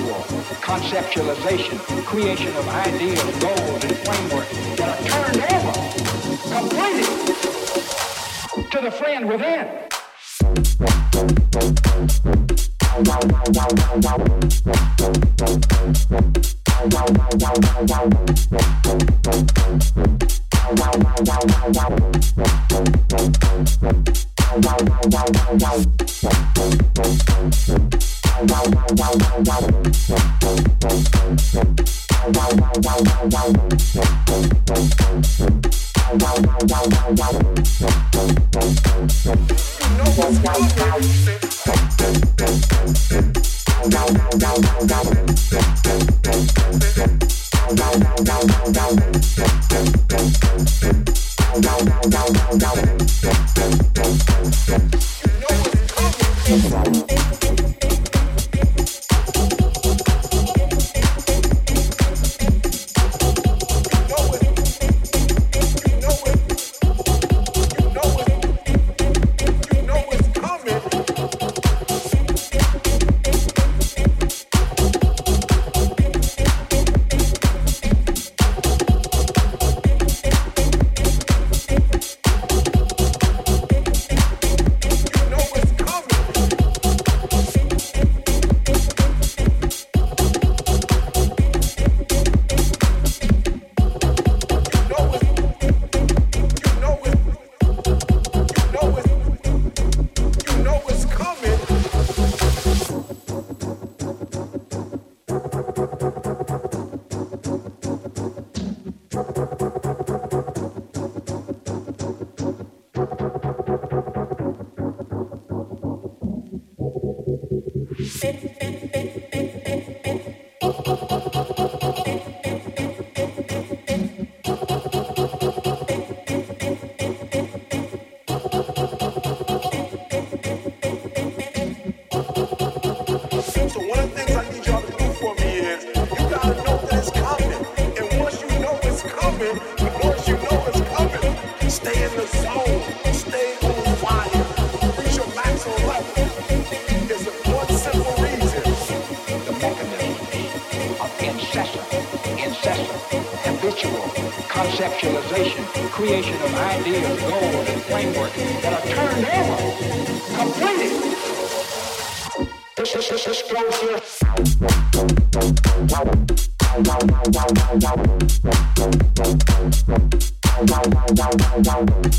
conceptualization, creation of ideas, goals, and frameworks that are turned over completely to the friend within. Creation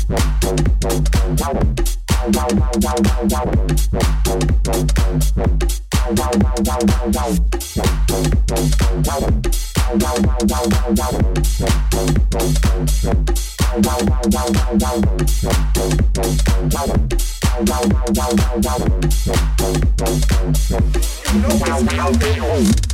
You know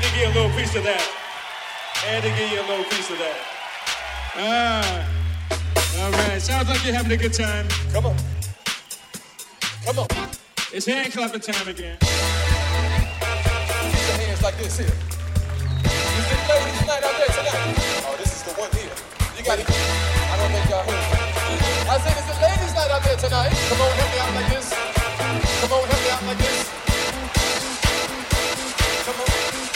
having a little piece of that. And to give you a little piece of that. Ah. All right. Sounds like you're having a good time. Come on. Come on. It's hand clapping time again. Get your hands like this here. Is it ladies night out there tonight? Oh, this is the one here. You got it. I don't think y'all heard. I said, is it ladies night out there tonight? Come on, help me out like this. Come on, help me out like this. Come on.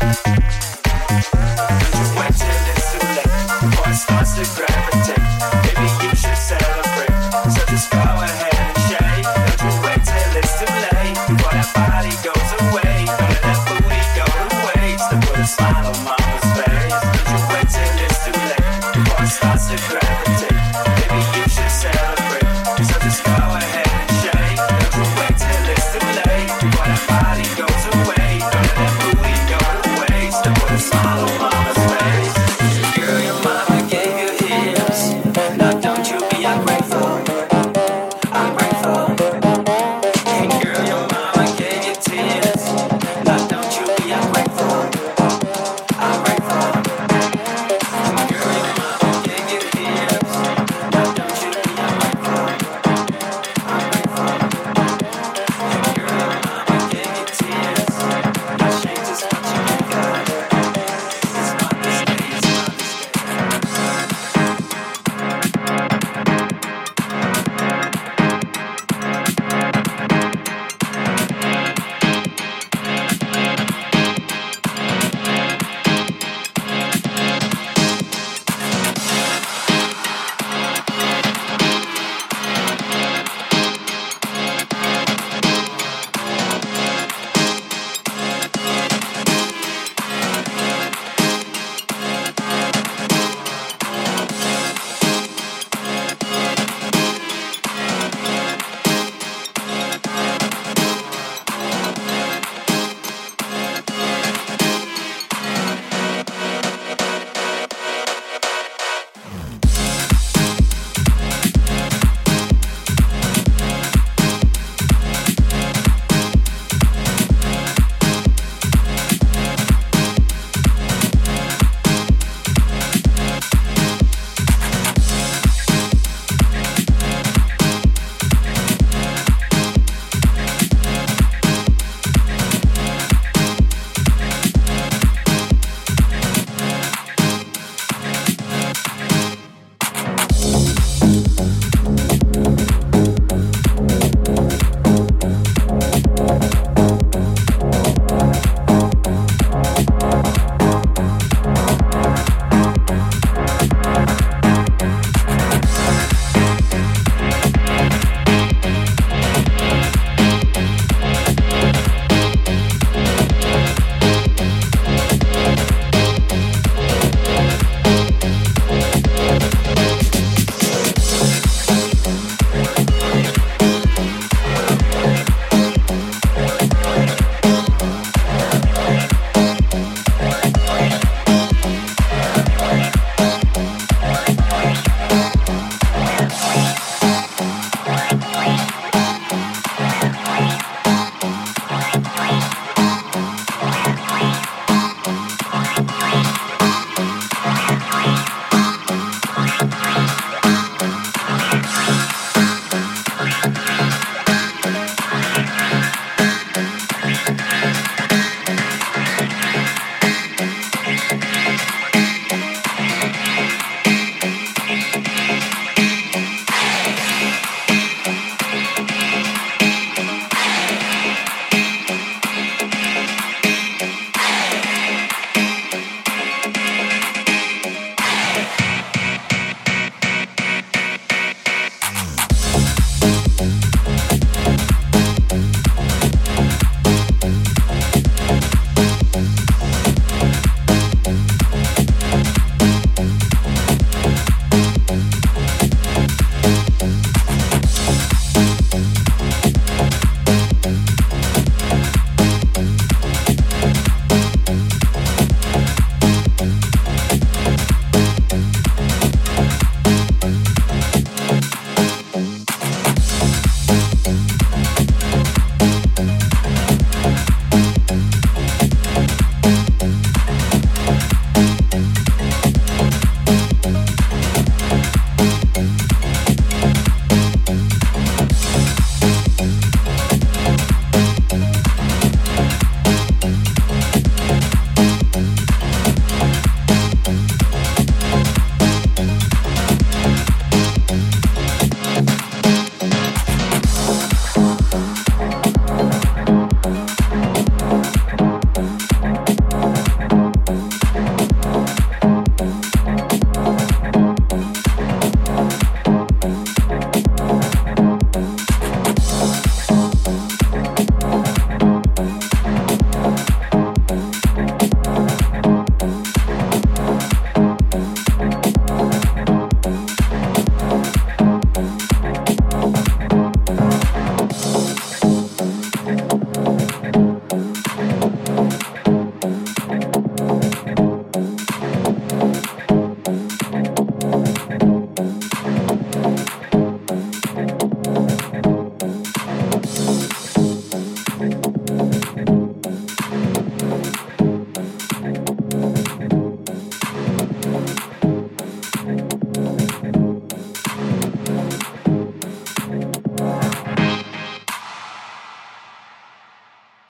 When you wait till it's too late, starts to gravitate.